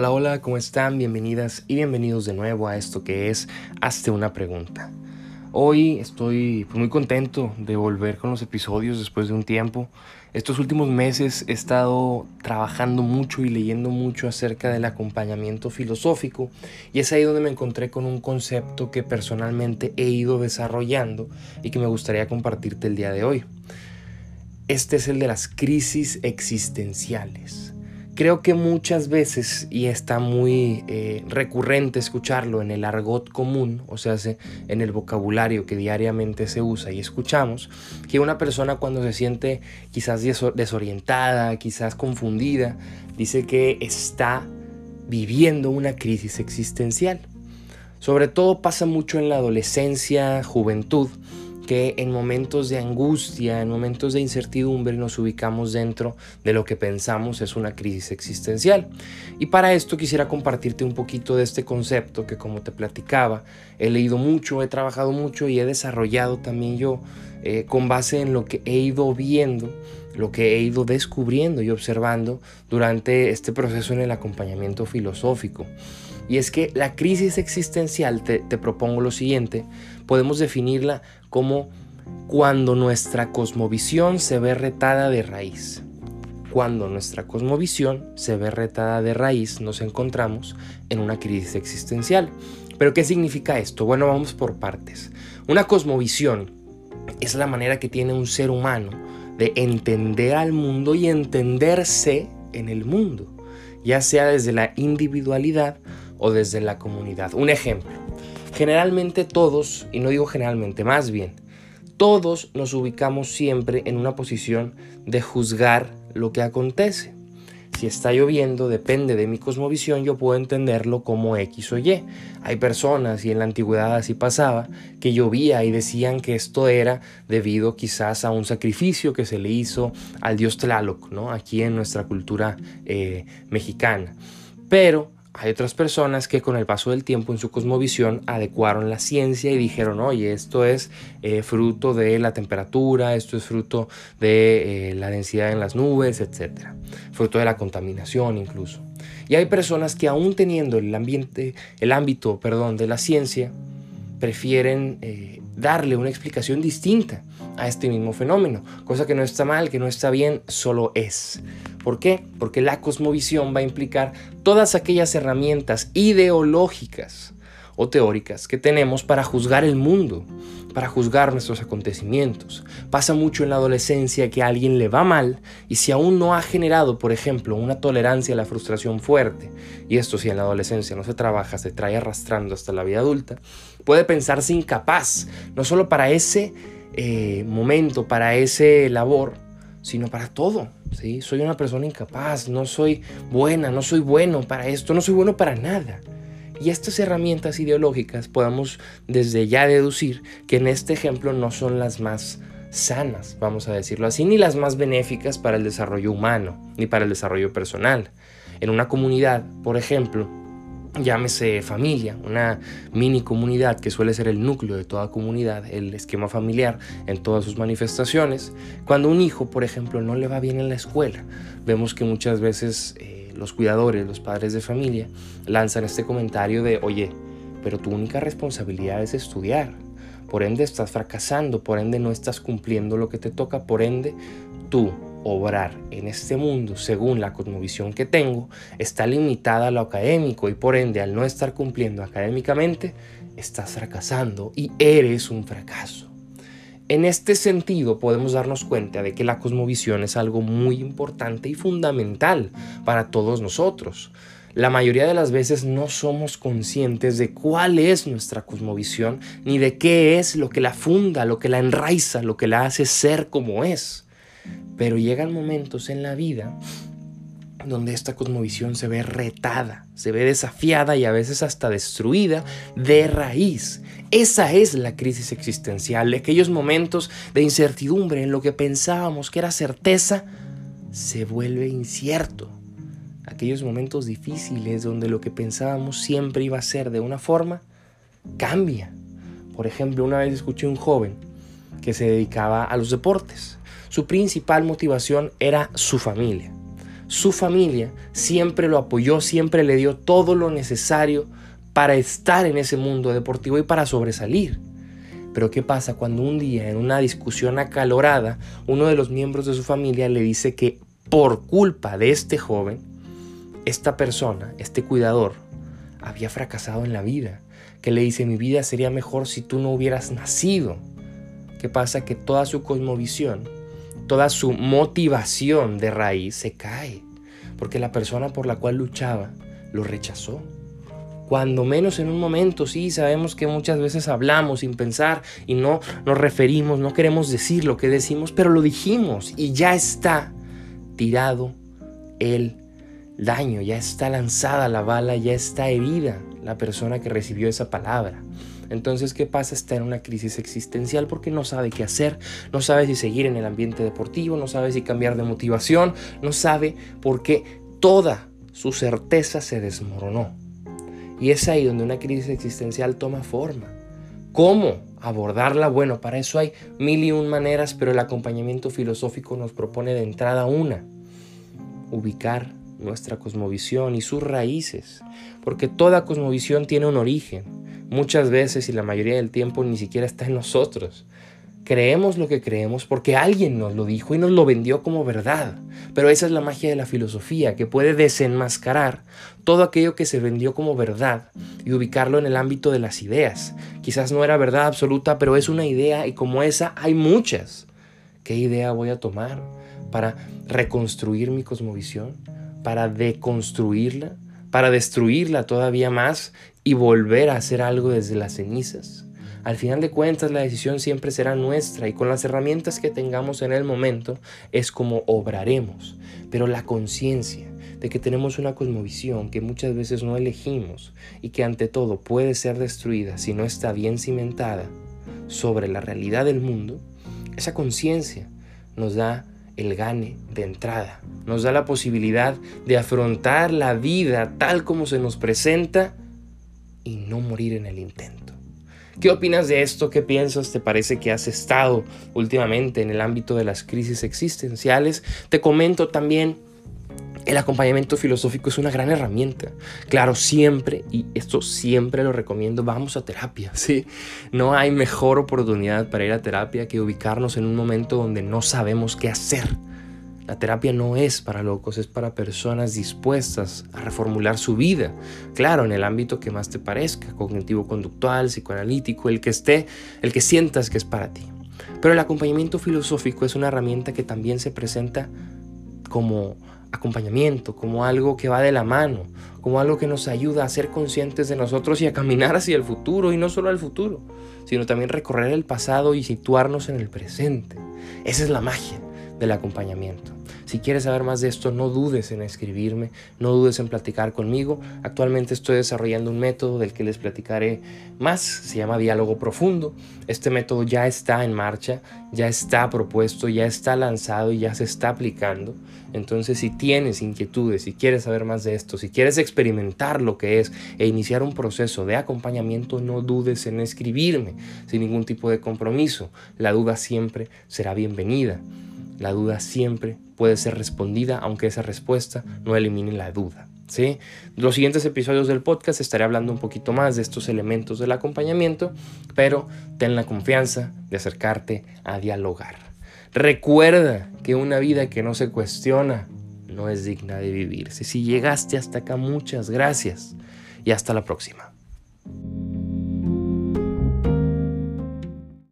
Hola, hola, ¿cómo están? Bienvenidas y bienvenidos de nuevo a esto que es Hazte una pregunta. Hoy estoy pues, muy contento de volver con los episodios después de un tiempo. Estos últimos meses he estado trabajando mucho y leyendo mucho acerca del acompañamiento filosófico y es ahí donde me encontré con un concepto que personalmente he ido desarrollando y que me gustaría compartirte el día de hoy. Este es el de las crisis existenciales. Creo que muchas veces, y está muy eh, recurrente escucharlo en el argot común, o sea, en el vocabulario que diariamente se usa y escuchamos, que una persona cuando se siente quizás desorientada, quizás confundida, dice que está viviendo una crisis existencial. Sobre todo pasa mucho en la adolescencia, juventud, que en momentos de angustia, en momentos de incertidumbre nos ubicamos dentro de lo que pensamos es una crisis existencial. Y para esto quisiera compartirte un poquito de este concepto que como te platicaba, he leído mucho, he trabajado mucho y he desarrollado también yo eh, con base en lo que he ido viendo lo que he ido descubriendo y observando durante este proceso en el acompañamiento filosófico. Y es que la crisis existencial, te, propongo lo siguiente, podemos definirla como cuando nuestra cosmovisión se ve retada de raíz. Cuando nuestra cosmovisión se ve retada de raíz, nos encontramos en una crisis existencial. ¿Pero qué significa esto? Bueno, vamos por partes. Una cosmovisión es la manera que tiene un ser humano de entender al mundo y entenderse en el mundo, ya sea desde la individualidad o desde la comunidad. Un ejemplo, generalmente todos, y no digo generalmente, más bien, todos nos ubicamos siempre en una posición de juzgar lo que acontece. Si está lloviendo, depende de mi cosmovisión, yo puedo entenderlo como X o Y. Hay personas, y en la antigüedad así pasaba, que llovía y decían que esto era debido quizás a un sacrificio que se le hizo al dios Tlaloc, ¿no? aquí en nuestra cultura eh, mexicana. Pero hay otras personas que con el paso del tiempo en su cosmovisión adecuaron la ciencia y dijeron, oye, esto es eh, fruto de la temperatura, esto es fruto de eh, la densidad en las nubes, etc. Fruto de la contaminación incluso. Y hay personas que aún teniendo el ambiente, el ámbito, perdón, de la ciencia, prefieren eh, darle una explicación distinta a este mismo fenómeno, cosa que no está mal, que no está bien, solo es. ¿Por qué? Porque la cosmovisión va a implicar todas aquellas herramientas ideológicas o teóricas que tenemos para juzgar el mundo, para juzgar nuestros acontecimientos. Pasa mucho en la adolescencia que a alguien le va mal y si aún no ha generado, por ejemplo, una tolerancia a la frustración fuerte, y esto si en la adolescencia no se trabaja, se trae arrastrando hasta la vida adulta, puede pensarse incapaz, no solo para ese eh, momento, para ese labor, sino para todo. ¿sí? Soy una persona incapaz, no soy buena, no soy bueno para esto, no soy bueno para nada. Y estas herramientas ideológicas podemos desde ya deducir que en este ejemplo no son las más sanas, vamos a decirlo así, ni las más benéficas para el desarrollo humano, ni para el desarrollo personal. En una comunidad, por ejemplo, llámese familia, una mini comunidad que suele ser el núcleo de toda comunidad, el esquema familiar en todas sus manifestaciones. Cuando un hijo, por ejemplo, no le va bien en la escuela, vemos que muchas veces eh, los cuidadores, los padres de familia, lanzan este comentario de, oye, pero tu única responsabilidad es estudiar. Por ende estás fracasando, por ende no estás cumpliendo lo que te toca, por ende tú obrar en este mundo según la cosmovisión que tengo está limitada a lo académico y por ende al no estar cumpliendo académicamente estás fracasando y eres un fracaso. En este sentido podemos darnos cuenta de que la cosmovisión es algo muy importante y fundamental para todos nosotros. La mayoría de las veces no somos conscientes de cuál es nuestra cosmovisión ni de qué es lo que la funda, lo que la enraiza, lo que la hace ser como es. Pero llegan momentos en la vida donde esta cosmovisión se ve retada, se ve desafiada y a veces hasta destruida de raíz. Esa es la crisis existencial, aquellos momentos de incertidumbre en lo que pensábamos que era certeza, se vuelve incierto. Aquellos momentos difíciles donde lo que pensábamos siempre iba a ser de una forma, cambia. Por ejemplo, una vez escuché a un joven que se dedicaba a los deportes su principal motivación era su familia. su familia siempre lo apoyó, siempre le dio todo lo necesario para estar en ese mundo deportivo y para sobresalir. Pero ¿qué pasa cuando un día en una discusión acalorada uno de los miembros de su familia le dice que por culpa de este joven, esta persona, este cuidador, había fracasado en la vida? Que le dice mi vida sería mejor si tú no hubieras nacido. ¿Qué pasa? Que toda su cosmovisión, toda su motivación de raíz se cae, porque la persona por la cual luchaba lo rechazó. Cuando menos en un momento, sí, sabemos que muchas veces hablamos sin pensar y no nos referimos, no queremos decir lo que decimos, pero lo dijimos y ya está tirado el daño, ya está lanzada la bala, ya está herida la persona que recibió esa palabra. Entonces, ¿qué pasa? Está en una crisis existencial porque no sabe qué hacer, no sabe si seguir en el ambiente deportivo, no sabe si cambiar de motivación, no sabe por qué toda su certeza se desmoronó. Y es ahí donde una crisis existencial toma forma. ¿Cómo abordarla? Bueno, para eso hay mil y un maneras, pero el acompañamiento filosófico nos propone de entrada una, ubicar nuestra cosmovisión y sus raíces, porque toda cosmovisión tiene un origen, muchas veces y la mayoría del tiempo ni siquiera está en nosotros. Creemos lo que creemos porque alguien nos lo dijo y nos lo vendió como verdad. Pero esa es la magia de la filosofía, que puede desenmascarar todo aquello que se vendió como verdad y ubicarlo en el ámbito de las ideas. Quizás no era verdad absoluta, pero es una idea y como esa hay muchas. ¿Qué idea voy a tomar para reconstruir mi cosmovisión? ¿Para deconstruirla? ¿Para destruirla todavía más y volver a hacer algo desde las cenizas. Al final de cuentas la decisión siempre será nuestra y con las herramientas que tengamos en el momento es como obraremos. Pero la conciencia de que tenemos una cosmovisión que muchas veces no elegimos y que ante todo puede ser destruida si no está bien cimentada sobre la realidad del mundo, esa conciencia nos da el gane de entrada, nos da la posibilidad de afrontar la vida tal como se nos presenta y no morir en el intento. ¿Qué opinas de esto? ¿Qué piensas? ¿Te parece que has estado últimamente en el ámbito de las crisis existenciales? Te comento también el acompañamiento filosófico es una gran herramienta. Claro, siempre, y esto siempre lo recomiendo, vamos a terapia, ¿sí? No hay mejor oportunidad para ir a terapia que ubicarnos en un momento donde no sabemos qué hacer. La terapia no es para locos, es para personas dispuestas a reformular su vida. Claro, en el ámbito que más te parezca, cognitivo-conductual, psicoanalítico, el que esté, el que sientas que es para ti. Pero el acompañamiento filosófico es una herramienta que también se presenta como acompañamiento, como algo que va de la mano, como algo que nos ayuda a ser conscientes de nosotros y a caminar hacia el futuro, y no solo al futuro, sino también recorrer el pasado y situarnos en el presente. Esa es la magia del acompañamiento. Si quieres saber más de esto, no dudes en escribirme, no dudes en platicar conmigo. Actualmente estoy desarrollando un método del que les platicaré más, se llama diálogo profundo. Este método ya está en marcha, ya está propuesto, ya está lanzado y ya se está aplicando. Entonces, si tienes inquietudes, si quieres saber más de esto, si quieres experimentar lo que es e iniciar un proceso de acompañamiento, no dudes en escribirme sin ningún tipo de compromiso. La duda siempre será bienvenida. La duda siempre puede ser respondida, aunque esa respuesta no elimine la duda. ¿sí? Los siguientes episodios del podcast estaré hablando un poquito más de estos elementos del acompañamiento, pero ten la confianza de acercarte a dialogar. Recuerda que una vida que no se cuestiona no es digna de vivirse. Si llegaste hasta acá, muchas gracias y hasta la próxima.